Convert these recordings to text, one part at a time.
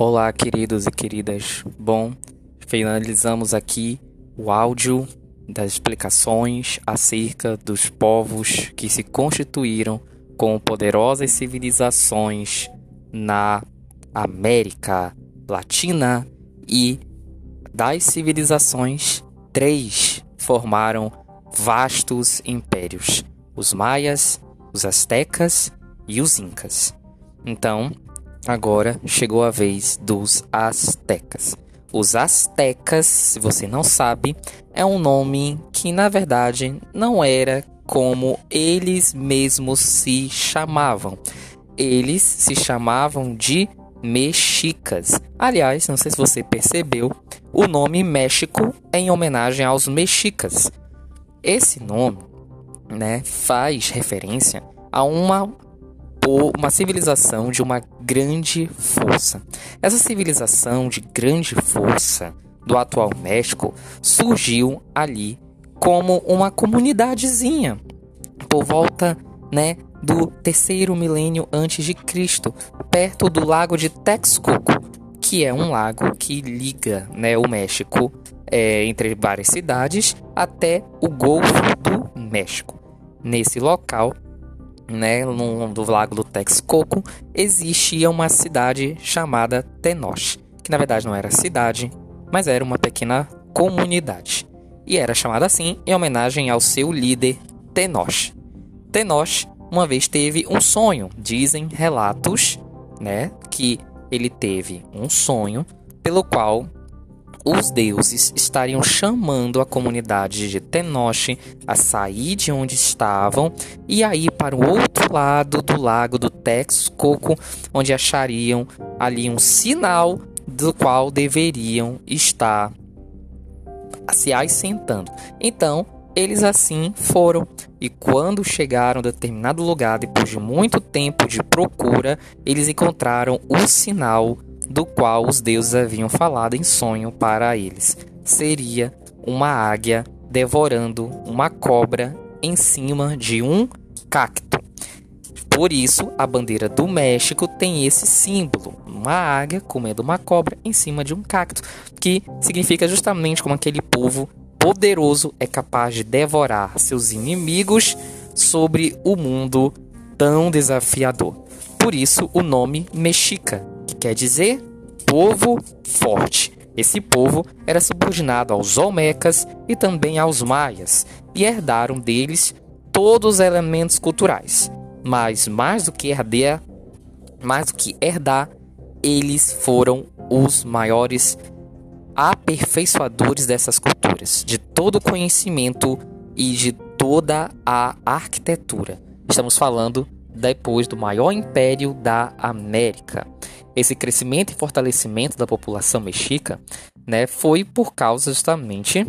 Olá, queridos e queridas. Bom, finalizamos aqui o áudio das explicações acerca dos povos que se constituíram com poderosas civilizações na América Latina e das civilizações, três formaram vastos impérios: os maias, os astecas e os incas. Então, agora chegou a vez dos astecas. Os astecas, se você não sabe, é um nome que na verdade não era como eles mesmos se chamavam. Eles se chamavam de mexicas. Aliás, não sei se você percebeu, o nome México é em homenagem aos mexicas. Esse nome, né, faz referência a uma uma civilização de uma grande força. Essa civilização de grande força do atual México surgiu ali como uma comunidadezinha por volta, né, do terceiro milênio antes de Cristo, perto do lago de Texcoco, que é um lago que liga, né, o México é, entre várias cidades até o Golfo do México. Nesse local, né, no, do lago do Texcoco, existia uma cidade chamada Tenoch, que na verdade não era cidade, mas era uma pequena comunidade. E era chamada assim em homenagem ao seu líder Tenoch. Tenoch uma vez teve um sonho, dizem relatos, né, que ele teve um sonho pelo qual os deuses estariam chamando a comunidade de Tenoch a sair de onde estavam e a ir para o outro lado do lago do Texcoco, onde achariam ali um sinal do qual deveriam estar se assentando. Então, eles assim foram, e quando chegaram a determinado lugar, depois de muito tempo de procura, eles encontraram o sinal do qual os deuses haviam falado em sonho para eles. Seria uma águia devorando uma cobra em cima de um cacto. Por isso, a bandeira do México tem esse símbolo, uma águia comendo uma cobra em cima de um cacto, que significa justamente como aquele povo poderoso é capaz de devorar seus inimigos sobre o mundo tão desafiador. Por isso, o nome Mexica, quer dizer povo forte. Esse povo era subordinado aos Olmecas e também aos Maias e herdaram deles todos os elementos culturais. Mas mais do que herdar, mais do que herdar, eles foram os maiores aperfeiçoadores dessas culturas, de todo o conhecimento e de toda a arquitetura. Estamos falando depois do maior império da América. Esse crescimento e fortalecimento da população mexica né, foi por causa justamente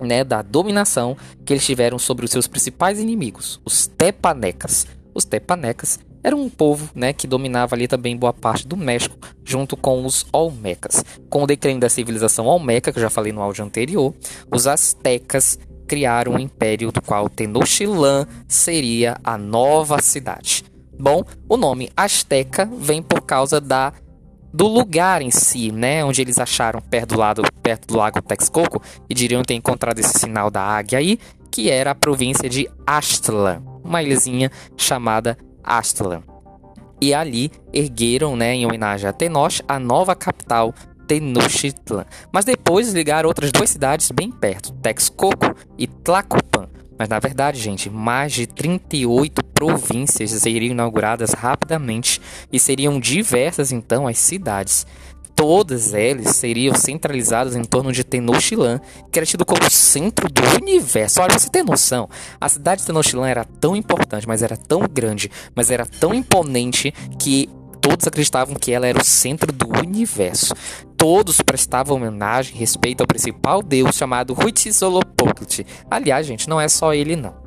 né, da dominação que eles tiveram sobre os seus principais inimigos, os tepanecas. Os tepanecas eram um povo né, que dominava ali também boa parte do México, junto com os Olmecas. Com o declínio da civilização Olmeca, que eu já falei no áudio anterior, os Aztecas criaram um império do qual Tenochtitlan seria a nova cidade. Bom, o nome Azteca vem por causa da do lugar em si, né, onde eles acharam perto do lado perto do lago Texcoco e diriam ter encontrado esse sinal da águia aí, que era a província de Aztlan, uma ilhazinha chamada Aztlan. E ali ergueram, né, em homenagem a Tenoch, a nova capital Tenochtitlan. Mas depois ligaram outras duas cidades bem perto, Texcoco e Tlacopan. Mas na verdade, gente, mais de 38 províncias seriam inauguradas rapidamente e seriam diversas então as cidades. Todas elas seriam centralizadas em torno de Tenochtitlan, que era tido como centro do universo. Olha, você tem noção? A cidade de Tenochtitlan era tão importante, mas era tão grande, mas era tão imponente que todos acreditavam que ela era o centro do universo. Todos prestavam homenagem e respeito ao principal deus chamado Huitzilopochtli. Aliás, gente, não é só ele não.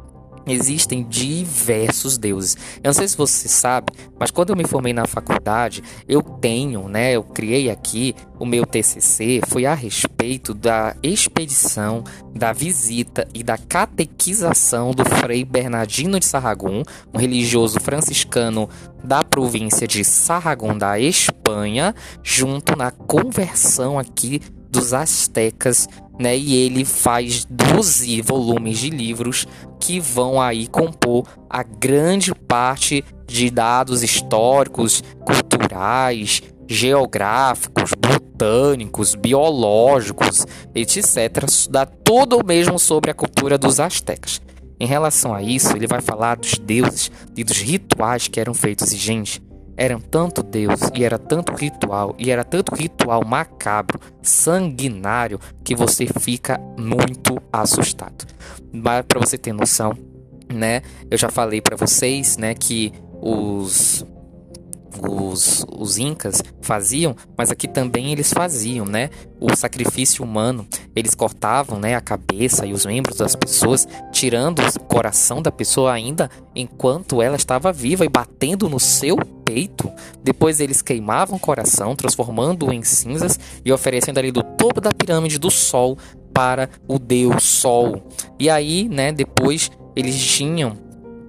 Existem diversos deuses. Eu não sei se você sabe, mas quando eu me formei na faculdade, eu tenho, né, eu criei aqui o meu TCC foi a respeito da expedição, da visita e da catequização do Frei Bernardino de Sarragum, um religioso franciscano da província de Sarragum da Espanha, junto na conversão aqui dos astecas né? E ele faz 12 volumes de livros que vão aí compor a grande parte de dados históricos, culturais, geográficos, botânicos, biológicos, etc. Dá tudo mesmo sobre a cultura dos astecas. Em relação a isso, ele vai falar dos deuses e dos rituais que eram feitos. E, gente, eram tanto Deus e era tanto ritual e era tanto ritual macabro, sanguinário que você fica muito assustado. Mas para você ter noção, né? Eu já falei para vocês, né, que os os, os incas faziam, mas aqui também eles faziam, né? O sacrifício humano, eles cortavam, né, a cabeça e os membros das pessoas, tirando o coração da pessoa ainda enquanto ela estava viva e batendo no seu peito. Depois eles queimavam o coração, transformando-o em cinzas e oferecendo ali do topo da pirâmide do sol para o deus Sol. E aí, né, depois eles tinham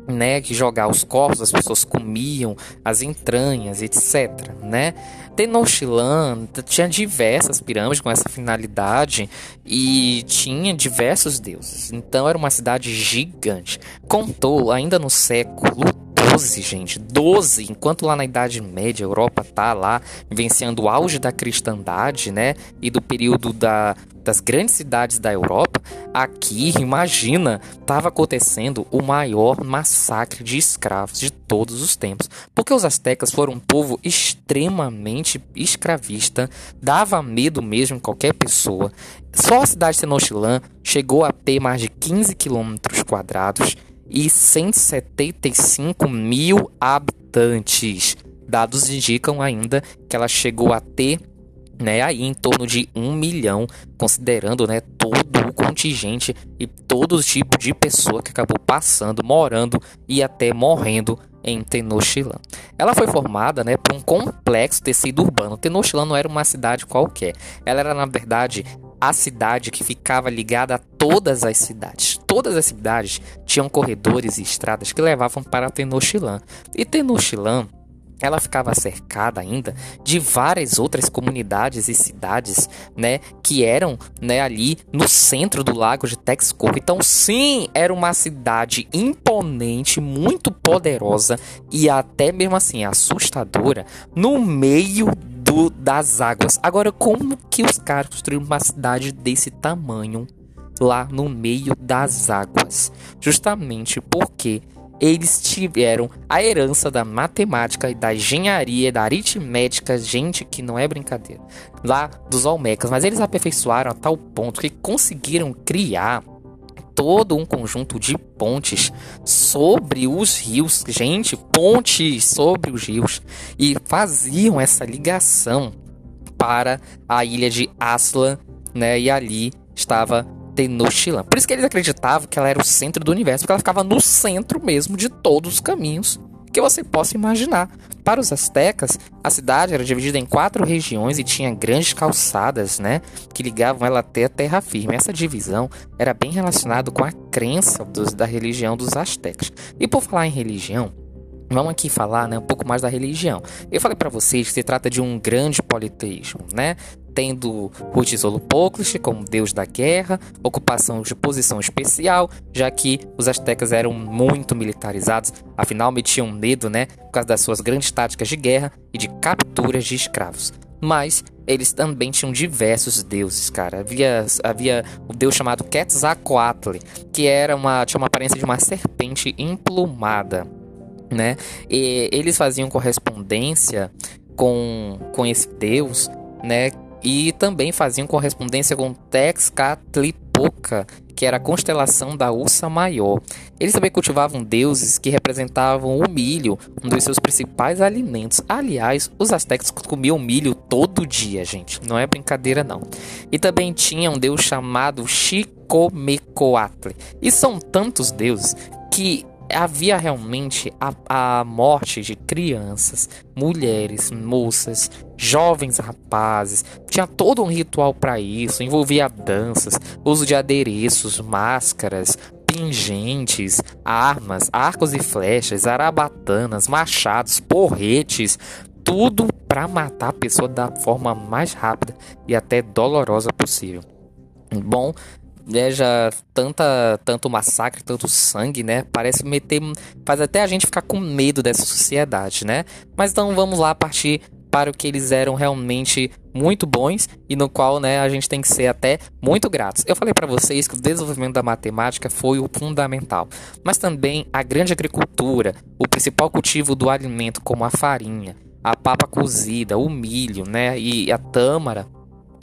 né, que jogar os corpos, as pessoas comiam as entranhas, etc, né? Tenochtitlan tinha diversas pirâmides com essa finalidade e tinha diversos deuses. Então era uma cidade gigante. Contou ainda no século 12, gente, 12, enquanto lá na Idade Média a Europa tá lá vivenciando o auge da cristandade, né, e do período da, das grandes cidades da Europa, aqui, imagina, estava acontecendo o maior massacre de escravos de todos os tempos, porque os astecas foram um povo extremamente escravista, dava medo mesmo em qualquer pessoa. Só a cidade de Tenochtitlan chegou a ter mais de 15 quilômetros quadrados e 175 mil habitantes. Dados indicam ainda que ela chegou a ter né, aí em torno de um milhão, considerando né, todo o contingente e todo tipo de pessoa que acabou passando, morando e até morrendo em Tenochtitlan. Ela foi formada né, por um complexo tecido urbano. Tenochtitlan não era uma cidade qualquer, ela era na verdade a cidade que ficava ligada a todas as cidades. Todas as cidades tinham corredores e estradas que levavam para Tenochtitlan. E Tenochtitlan ela ficava cercada ainda de várias outras comunidades e cidades, né, que eram, né, ali no centro do lago de Texcoco. Então, sim, era uma cidade imponente, muito poderosa e até mesmo assim assustadora no meio das águas. Agora, como que os caras construíram uma cidade desse tamanho lá no meio das águas? Justamente porque eles tiveram a herança da matemática e da engenharia, da aritmética, gente que não é brincadeira, lá dos Olmecas, mas eles aperfeiçoaram a tal ponto que conseguiram criar todo um conjunto de pontes sobre os rios, gente, pontes sobre os rios e faziam essa ligação para a ilha de Aslan, né? E ali estava Tenochtitlan. Por isso que eles acreditavam que ela era o centro do universo, porque ela ficava no centro mesmo de todos os caminhos que você possa imaginar. Para os astecas, a cidade era dividida em quatro regiões e tinha grandes calçadas, né, que ligavam ela até a terra firme. Essa divisão era bem relacionada com a crença dos, da religião dos astecas. E por falar em religião, Vamos aqui falar né, um pouco mais da religião. Eu falei para vocês que se trata de um grande politeísmo, né? Tendo Huitzilopochtli como deus da guerra, ocupação de posição especial, já que os astecas eram muito militarizados, afinal metiam medo, né, por causa das suas grandes táticas de guerra e de capturas de escravos. Mas eles também tinham diversos deuses, cara. Havia, havia o deus chamado Quetzalcoatl, que era uma, tinha uma aparência de uma serpente emplumada, né? E eles faziam correspondência com, com esse deus, né? E também faziam correspondência com Texcatlipoca, que era a constelação da Ursa Maior. Eles também cultivavam deuses que representavam o milho, um dos seus principais alimentos. Aliás, os astecas comiam milho todo dia, gente. Não é brincadeira, não. E também tinha um deus chamado Chicomecoatl. E são tantos deuses que havia realmente a, a morte de crianças, mulheres, moças, jovens rapazes. Tinha todo um ritual para isso, envolvia danças, uso de adereços, máscaras, pingentes, armas, arcos e flechas, arabatanas, machados, porretes, tudo para matar a pessoa da forma mais rápida e até dolorosa possível. Bom, veja tanta tanto massacre, tanto sangue, né? Parece meter faz até a gente ficar com medo dessa sociedade, né? Mas então vamos lá partir para o que eles eram realmente muito bons e no qual, né, a gente tem que ser até muito gratos. Eu falei para vocês que o desenvolvimento da matemática foi o fundamental, mas também a grande agricultura, o principal cultivo do alimento como a farinha, a papa cozida, o milho, né, e a tâmara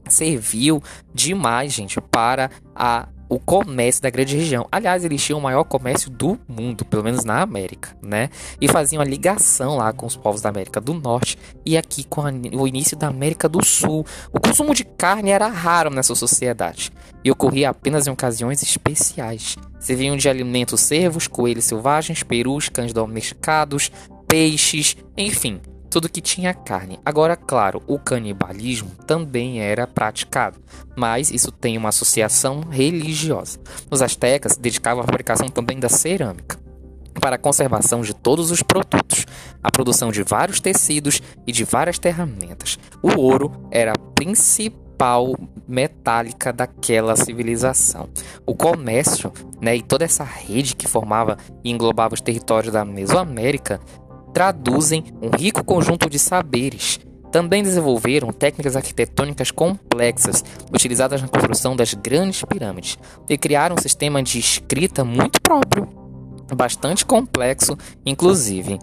serviu demais, gente, para a o comércio da grande região. Aliás, eles tinham o maior comércio do mundo, pelo menos na América, né? E faziam a ligação lá com os povos da América do Norte e aqui com a, o início da América do Sul. O consumo de carne era raro nessa sociedade e ocorria apenas em ocasiões especiais. Serviam de alimentos cervos, coelhos selvagens, perus, cães domesticados, peixes, enfim, tudo que tinha carne. Agora, claro, o canibalismo também era praticado, mas isso tem uma associação religiosa. Os astecas dedicavam a fabricação também da cerâmica para a conservação de todos os produtos, a produção de vários tecidos e de várias ferramentas. O ouro era a principal metálica daquela civilização. O comércio né, e toda essa rede que formava e englobava os territórios da Mesoamérica traduzem um rico conjunto de saberes. Também desenvolveram técnicas arquitetônicas complexas, utilizadas na construção das grandes pirâmides, e criaram um sistema de escrita muito próprio, bastante complexo, inclusive.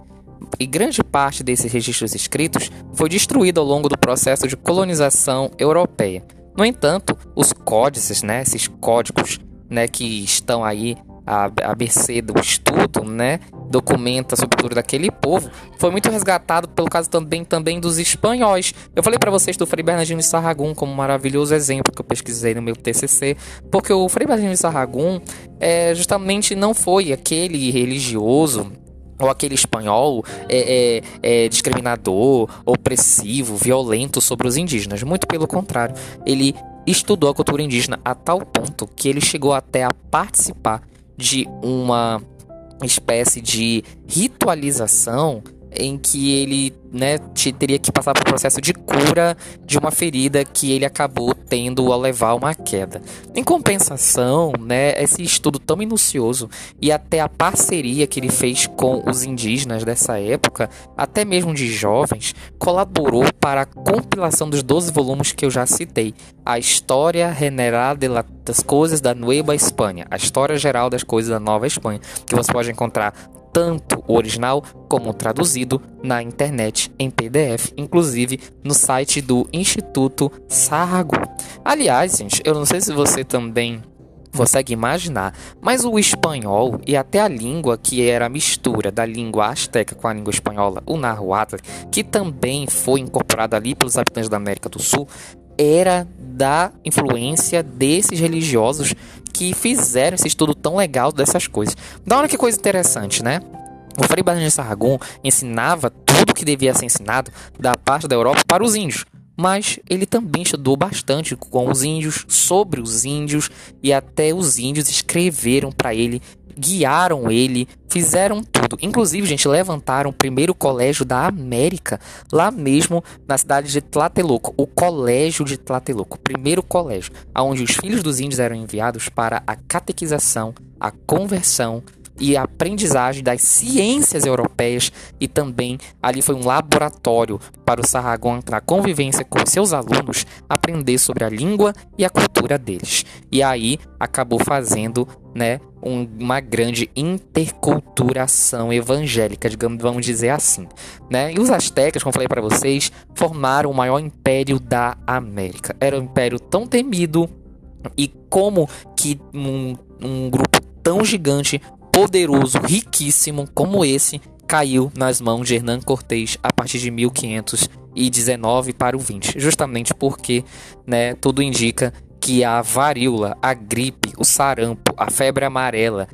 E grande parte desses registros escritos foi destruída ao longo do processo de colonização europeia. No entanto, os códices, né, esses códigos né, que estão aí à, à mercê do estudo, né, documenta sobre a cultura daquele povo, foi muito resgatado pelo caso também, também dos espanhóis. Eu falei para vocês do Frei Bernardino de Sarragum como um maravilhoso exemplo que eu pesquisei no meu TCC, porque o Frei Bernardino de Sarragum é, justamente não foi aquele religioso ou aquele espanhol é, é, é, discriminador, opressivo, violento sobre os indígenas. Muito pelo contrário, ele estudou a cultura indígena a tal ponto que ele chegou até a participar de uma espécie de ritualização em que ele né, teria que passar por processo de cura de uma ferida que ele acabou tendo ao levar uma queda. Em compensação, né, esse estudo tão minucioso e até a parceria que ele fez com os indígenas dessa época, até mesmo de jovens, colaborou para a compilação dos 12 volumes que eu já citei. A História General das Coisas da Nueva Espanha, a História Geral das Coisas da Nova Espanha, que você pode encontrar tanto o original como o traduzido na internet em PDF, inclusive no site do Instituto Sarragu. Aliás, gente, eu não sei se você também consegue imaginar, mas o espanhol e até a língua que era a mistura da língua asteca com a língua espanhola, o Nahuatl, que também foi incorporado ali pelos habitantes da América do Sul, era da influência desses religiosos que fizeram esse estudo tão legal dessas coisas. Da hora que coisa interessante, né? O Frei Barnabé de Sarragum ensinava tudo que devia ser ensinado da parte da Europa para os índios, mas ele também estudou bastante com os índios, sobre os índios, e até os índios escreveram para ele guiaram ele, fizeram tudo. Inclusive, gente, levantaram o primeiro colégio da América, lá mesmo na cidade de Tlatelolco, o Colégio de Tlatelolco, o primeiro colégio, onde os filhos dos índios eram enviados para a catequização, a conversão e aprendizagem das ciências europeias e também ali foi um laboratório para o Sarragon na convivência com seus alunos aprender sobre a língua e a cultura deles. E aí acabou fazendo, né, um, uma grande interculturação evangélica, digamos, vamos dizer assim, né? E os astecas, como falei para vocês, formaram o maior império da América. Era um império tão temido e como que um, um grupo tão gigante poderoso, riquíssimo como esse caiu nas mãos de Hernán Cortés a partir de 1519 para o 20, justamente porque, né, tudo indica que a varíola, a gripe, o sarampo, a febre amarela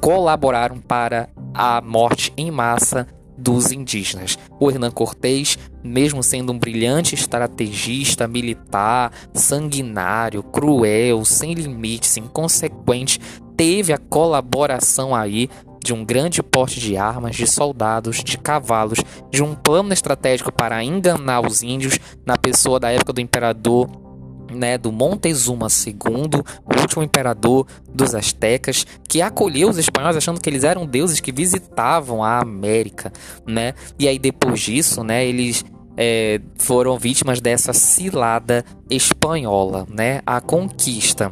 colaboraram para a morte em massa dos indígenas. O Hernán Cortés, mesmo sendo um brilhante estrategista militar, sanguinário, cruel, sem limites, inconsequente, teve a colaboração aí de um grande porte de armas, de soldados, de cavalos, de um plano estratégico para enganar os índios na pessoa da época do imperador né, do Montezuma II, o último imperador dos astecas, que acolheu os espanhóis achando que eles eram deuses que visitavam a América, né? E aí depois disso, né, eles é, foram vítimas dessa cilada espanhola, né? A conquista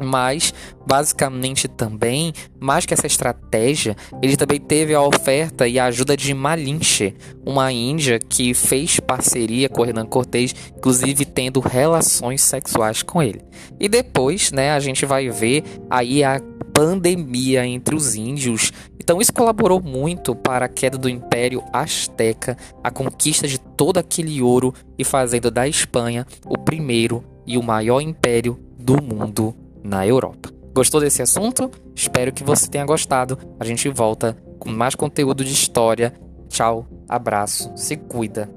mas basicamente também, mais que essa estratégia, ele também teve a oferta e a ajuda de Malinche, uma índia que fez parceria com Hernan Cortés, inclusive tendo relações sexuais com ele. E depois, né, a gente vai ver aí a pandemia entre os índios. Então isso colaborou muito para a queda do Império Azteca, a conquista de todo aquele ouro e fazendo da Espanha o primeiro e o maior império do mundo na Europa. Gostou desse assunto? Espero que você tenha gostado. A gente volta com mais conteúdo de história. Tchau, abraço, se cuida.